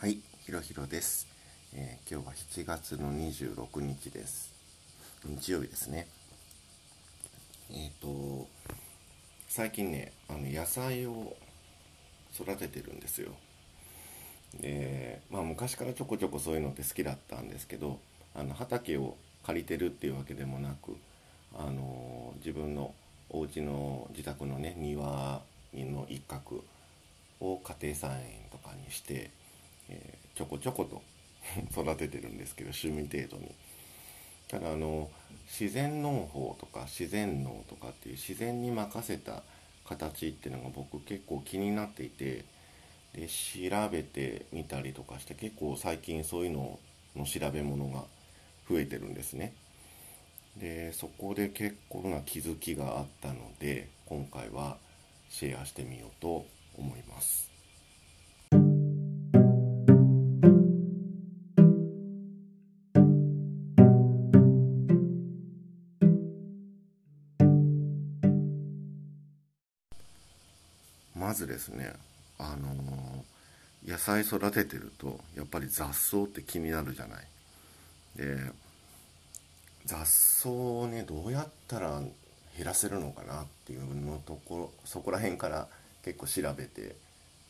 はい、ひろひろです、えー今日は7月の26日です。日曜日ですね。えっ、と、最近ね、あの野菜を育ててるんですよ。で、まあ昔からちょこちょこそういうのって好きだったんですけど、あの畑を借りてるっていうわけでもなく、あの自分のお家の自宅のね庭の一角を家庭菜園とかにして、えーちょこちょこと 育ててるんですけど趣味程度に。ただあの自然農法とか自然農とかっていう自然に任せた形っていうのが僕結構気になっていてで調べてみたりとかして結構最近そういうのの調べ物が増えてるんですね。でそこで結構な気づきがあったので今回はシェアしてみようと思います。ずですねあの野菜育ててるとやっぱり雑草って気になるじゃない。で雑草をねどうやったら減らせるのかなっていうのところそこら辺から結構調べて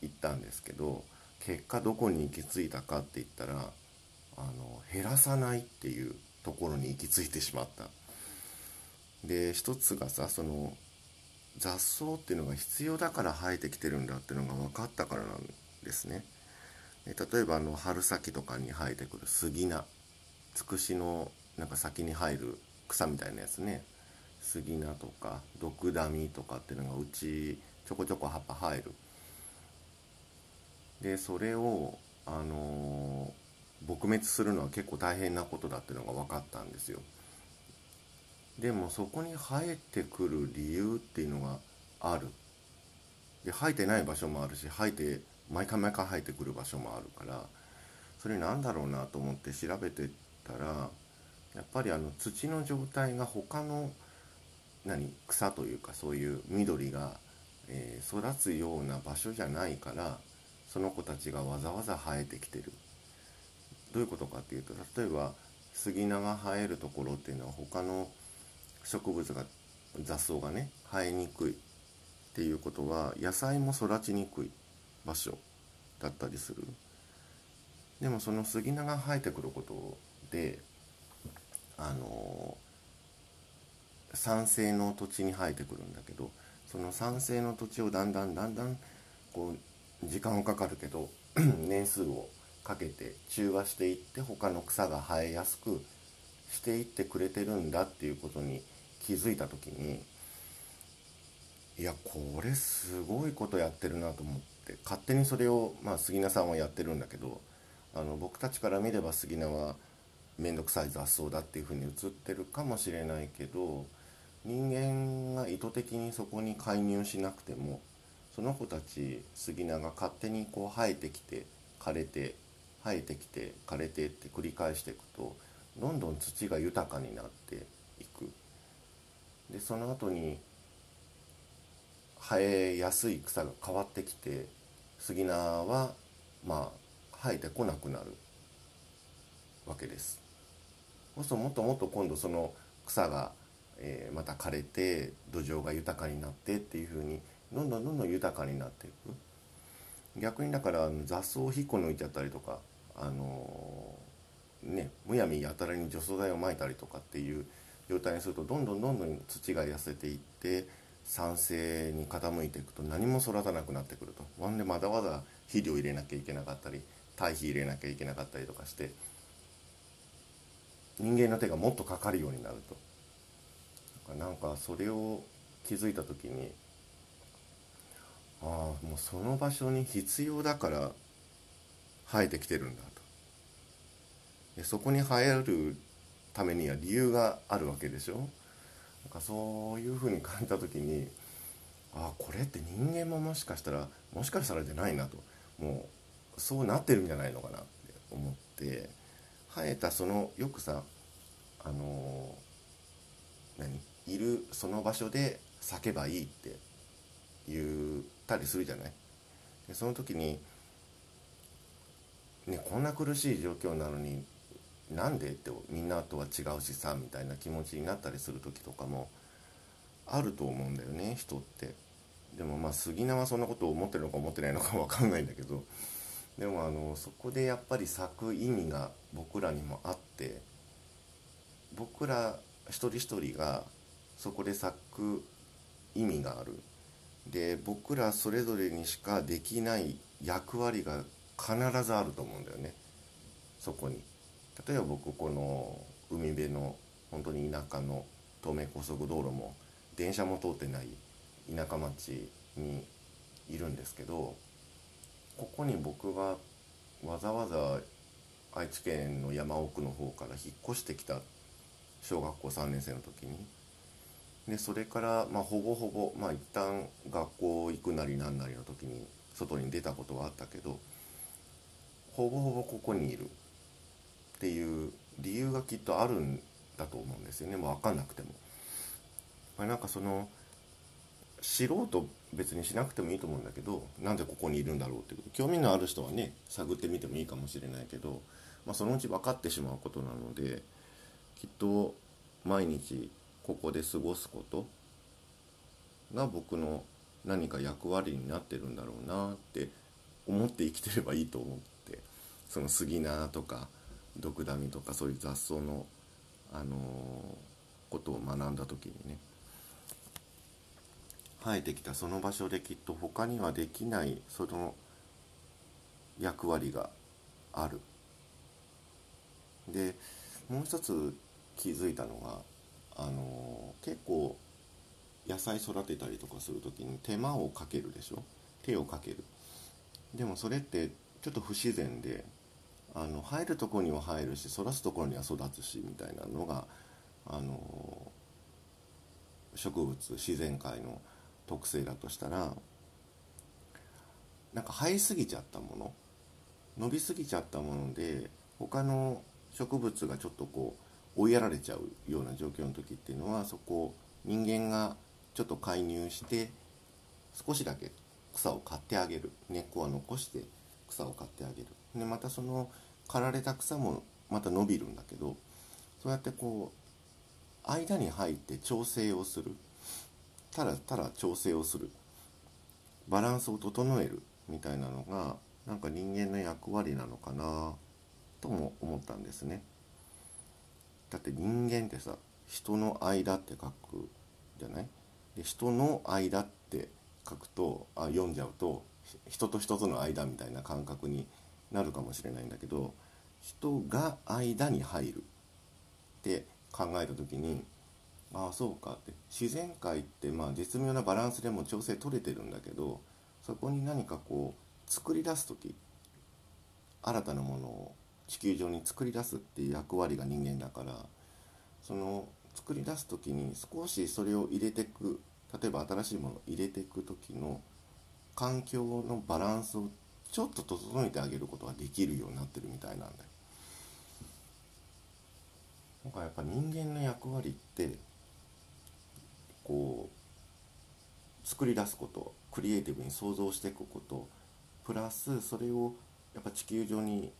いったんですけど結果どこに行き着いたかって言ったらあの減らさないっていうところに行き着いてしまった。で一つがさその雑草っていうのが必要だから生えてきてるんだっていうのが分かったからなんですね。で例えばあの春先とかに生えてくる杉菜。つくしのなんか先に生える草みたいなやつね。杉菜とかドクダミとかっていうのがうちちょこちょこ葉っぱ生える。でそれをあのー撲滅するのは結構大変なことだっていうのが分かったんですよ。でもそこに生えてくる理由っていうのがある。で生えてない場所もあるし生えて毎回毎回生えてくる場所もあるからそれなんだろうなと思って調べてたらやっぱりあの土の状態が他の何草というかそういう緑が、えー育つような場所じゃないからその子たちがわざわざ生えてきてる。どういうことかっていうと例えば杉菜が生えるところっていうのは他の植物が雑草がね生えにくいっていうことは野菜も育ちにくい場所だったりする。でもその杉菜が生えてくることであの酸性の土地に生えてくるんだけどその酸性の土地をだんだんだんだんこう時間はかかるけど 年数をかけて中和していって他の草が生えやすくしていってくれてるんだっていうことに気づいた時にいやこれすごいことやってるなと思って勝手にそれをまあ杉菜さんはやってるんだけどあの僕たちから見れば杉菜は面倒くさい雑草だっていうふうに映ってるかもしれないけど人間が意図的にそこに介入しなくてもその子たち杉菜が勝手にこう生えてきて枯れて生えてきて枯れてって繰り返していくとどんどん土が豊かになっていく。でその後に生えやすい草が変わってきて杉菜はまあ生えてこなくなるわけです。そうするともっともっと今度その草が、えーまた枯れて土壌が豊かになってっていうふうにどんどんどんどん豊かになっていく。逆にだから雑草を引っこ抜いちゃったりとかあのーねむやみやたらに除草剤をまいたりとかっていう状態にするとどんどんどんどん土が痩せていって酸性に傾いていくと何も育たなくなってくると。ほんでまだまだ肥料入れなきゃいけなかったり堆肥入れなきゃいけなかったりとかして人間の手がもっとかかるようになると。なんかそれを気づいた時にああもうその場所に必要だから生えてきてるんだと。そこに生えるためには理由があるわけでしょ？なんかそういうふうに感じた時にああこれって人間ももしかしたらもしかしたらじゃないなと。もうそうなってるんじゃないのかなって思って生えたそのよくさあの何？いるその場所で咲けばいいって言ったりするじゃない？でその時にね、こんな苦しい状況なのになんでってみんなとは違うしさみたいな気持ちになったりする時とかもあると思うんだよね人って。でもまあ杉菜はそんなことを思ってるのか思ってないのか分かんないんだけどでもあのそこでやっぱり咲く意味が僕らにもあって僕ら一人一人がそこで咲く意味がある。で僕らそれぞれにしかできない役割が必ずあると思うんだよねそこに。例えば僕この海辺の本当に田舎の東名高速道路も電車も通ってない田舎町にいるんですけどここに僕がわざわざ愛知県の山奥の方から引っ越してきた小学校3年生の時にでそれからまあほぼほぼまあ一旦学校行くなりなんなりの時に外に出たことはあったけどほぼほぼここにいる。っていう理由がきっとあるんだと思うんですよねもう分かんなくても。まあ、なんかその知ろうと別にしなくてもいいと思うんだけどなんでここにいるんだろうってこと興味のある人はね探ってみてもいいかもしれないけど、まあ、そのうち分かってしまうことなのできっと毎日ここで過ごすことが僕の何か役割になってるんだろうなって思って生きてればいいと思ってその杉菜とかドクダミとかそういう雑草の、あのー、ことを学んだ時にね生えてきたその場所できっと他にはできないその役割がある。でもう一つ気づいたのがあの結構野菜育てたりとかする時に手間をかけるでしょ？手をかけるでもそれってちょっと不自然であの生えるとこには生えるし育つところには育つしみたいなのがあの植物自然界の特性だとしたらなんか生えすぎちゃったもの伸びすぎちゃったもので他の植物がちょっとこう追いやられちゃうような状況の時っていうのはそこを人間がちょっと介入して少しだけ草を刈ってあげる。根っこは残して草を刈ってあげる。でまたその刈られた草もまた伸びるんだけどそうやってこう間に入って調整をする。ただただ調整をする。バランスを整えるみたいなのがなんか人間の役割なのかなとも思ったんですね。だって人間ってさ人の間って書くじゃない？で人の間って書くとあ読んじゃうと人と人との間みたいな感覚になるかもしれないんだけど人が間に入るって考えた時にああそうかって自然界ってまあ絶妙なバランスでも調整取れてるんだけどそこに何かこう作り出す時新たなものを地球上に作り出すっていう役割が人間だからその作り出す時に少しそれを入れてく例えば新しいものを入れていく時の環境のバランスをちょっと整えてあげることができるようになってるみたいなんだよ。なんかやっぱ人間の役割ってこう作り出すことクリエイティブに想像していくことプラスそれをやっぱ地球上に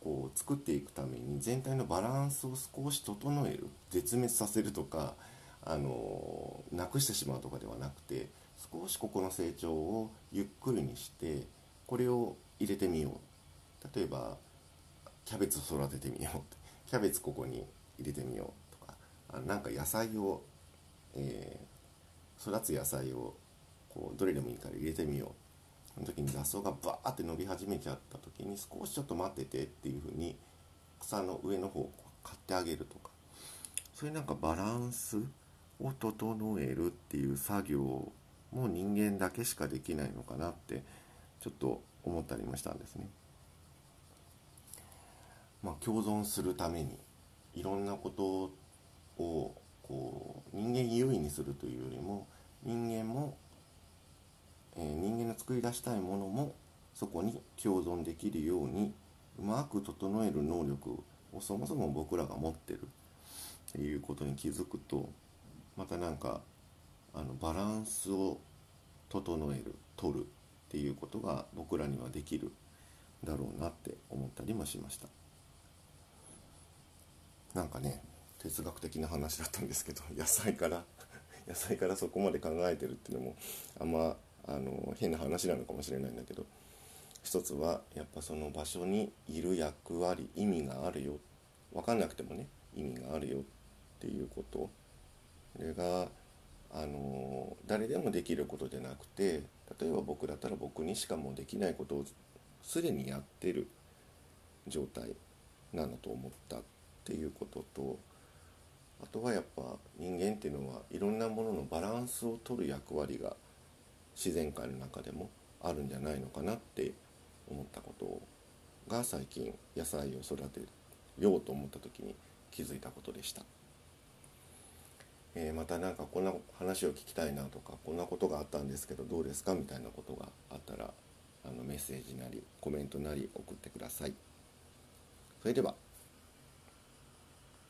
こう作っていくために全体のバランスを少し整える絶滅させるとかあのなくしてしまうとかではなくて少しここの成長をゆっくりにしてこれを入れてみよう。例えばキャベツを育ててみよう キャベツここに入れてみようとか。あなんか野菜をえー、育つ野菜をこうどれでもいいから入れてみよう。その時に雑草がバーって伸び始めちゃった時に少しちょっと待っててっていう風に草の上の方を買ってあげるとか。そういうなんかバランスを整えるっていう作業も人間だけしかできないのかなってちょっと思ったりもしたんですね。まあ、共存するためにいろんなことをこう人間優位にするというよりも人間も、えー、人間の作り出したいものもそこに共存できるようにうまく整える能力をそもそも僕らが持ってるっていうことに気づくとまたなんかあのバランスを整える取るっていうことが僕らにはできるだろうなって思ったりもしました。なんかね哲学的な話だったんですけど野菜から 野菜からそこまで考えてるっていうのもあんまあの変な話なのかもしれないんだけど一つはやっぱその場所にいる役割意味があるよ。分かんなくてもね意味があるよっていうこと。それが誰でもできることでなくて例えば僕だったら僕にしかもうできないことをすでにやってる状態なのと思ったっていうこととあとはやっぱ人間っていうのはいろんなもののバランスを取る役割が自然界の中でもあるんじゃないのかなって思ったことが最近野菜を育てようと思った時に気づいたことでした、えー、また何かこんな話を聞きたいなとかこんなことがあったんですけどどうですかみたいなことがあったらあのメッセージなりコメントなり送ってください。それでは。